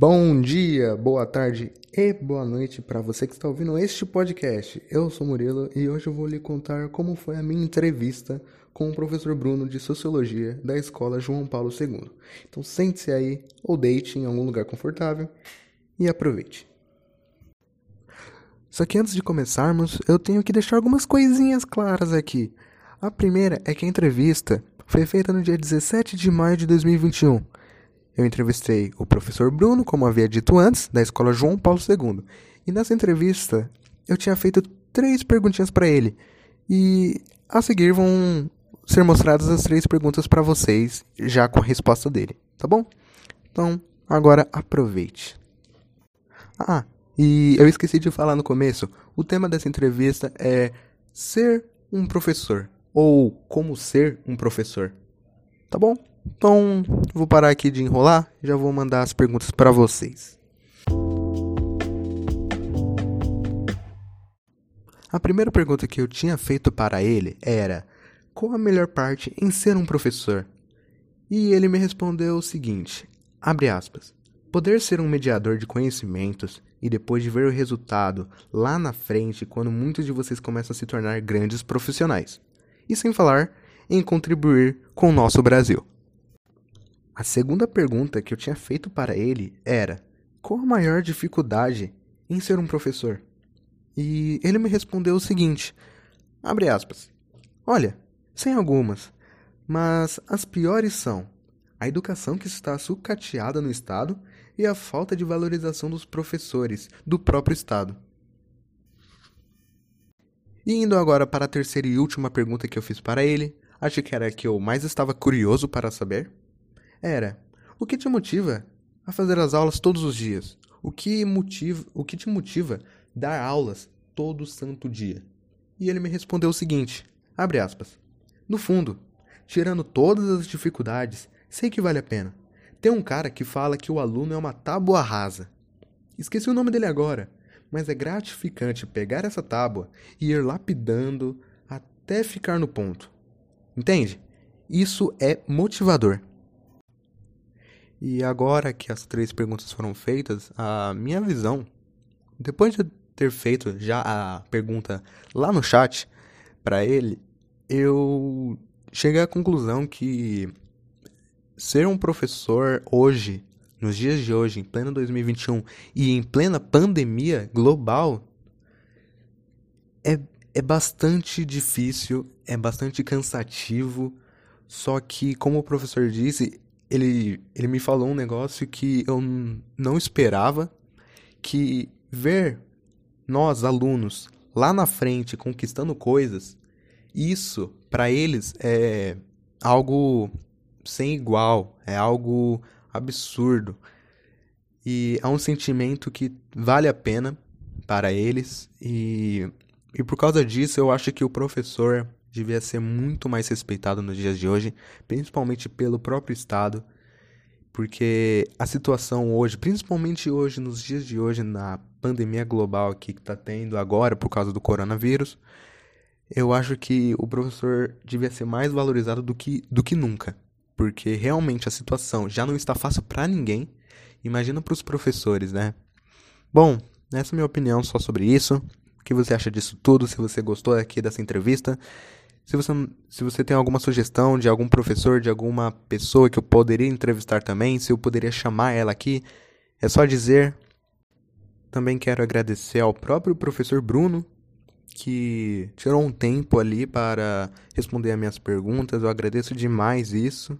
Bom dia, boa tarde e boa noite para você que está ouvindo este podcast. Eu sou Murilo e hoje eu vou lhe contar como foi a minha entrevista com o professor Bruno de Sociologia da Escola João Paulo II. Então sente-se aí ou deite em algum lugar confortável e aproveite. Só que antes de começarmos, eu tenho que deixar algumas coisinhas claras aqui. A primeira é que a entrevista foi feita no dia 17 de maio de 2021 eu entrevistei o professor Bruno, como havia dito antes, da escola João Paulo II. E nessa entrevista, eu tinha feito três perguntinhas para ele. E a seguir vão ser mostradas as três perguntas para vocês, já com a resposta dele, tá bom? Então, agora aproveite. Ah, e eu esqueci de falar no começo, o tema dessa entrevista é ser um professor ou como ser um professor. Tá bom? Então, vou parar aqui de enrolar e já vou mandar as perguntas para vocês. A primeira pergunta que eu tinha feito para ele era: qual a melhor parte em ser um professor? E ele me respondeu o seguinte: abre aspas. Poder ser um mediador de conhecimentos e depois de ver o resultado lá na frente quando muitos de vocês começam a se tornar grandes profissionais. E sem falar em contribuir com o nosso Brasil. A segunda pergunta que eu tinha feito para ele era: qual a maior dificuldade em ser um professor? E ele me respondeu o seguinte: abre aspas. Olha, sem algumas, mas as piores são a educação que está sucateada no Estado e a falta de valorização dos professores do próprio Estado. E indo agora para a terceira e última pergunta que eu fiz para ele, acho que era a que eu mais estava curioso para saber era: o que te motiva a fazer as aulas todos os dias? O que motiva, o que te motiva dar aulas todo santo dia? E ele me respondeu o seguinte: abre aspas. No fundo, tirando todas as dificuldades, sei que vale a pena. Tem um cara que fala que o aluno é uma tábua rasa. Esqueci o nome dele agora, mas é gratificante pegar essa tábua e ir lapidando até ficar no ponto. Entende? Isso é motivador. E agora que as três perguntas foram feitas, a minha visão, depois de ter feito já a pergunta lá no chat para ele, eu cheguei à conclusão que ser um professor hoje, nos dias de hoje, em pleno 2021 e em plena pandemia global, é, é bastante difícil, é bastante cansativo. Só que, como o professor disse, ele, ele me falou um negócio que eu não esperava, que ver nós, alunos, lá na frente conquistando coisas, isso para eles é algo sem igual, é algo absurdo. E é um sentimento que vale a pena para eles e, e por causa disso eu acho que o professor devia ser muito mais respeitado nos dias de hoje, principalmente pelo próprio Estado, porque a situação hoje, principalmente hoje, nos dias de hoje, na pandemia global aqui que está tendo agora por causa do coronavírus, eu acho que o professor devia ser mais valorizado do que, do que nunca, porque realmente a situação já não está fácil para ninguém, imagina para os professores, né? Bom, essa é a minha opinião só sobre isso. O que você acha disso tudo? Se você gostou aqui dessa entrevista, se você, se você tem alguma sugestão de algum professor, de alguma pessoa que eu poderia entrevistar também, se eu poderia chamar ela aqui, é só dizer. Também quero agradecer ao próprio professor Bruno, que tirou um tempo ali para responder as minhas perguntas. Eu agradeço demais isso.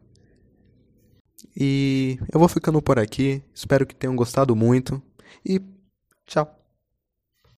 E eu vou ficando por aqui. Espero que tenham gostado muito. E tchau.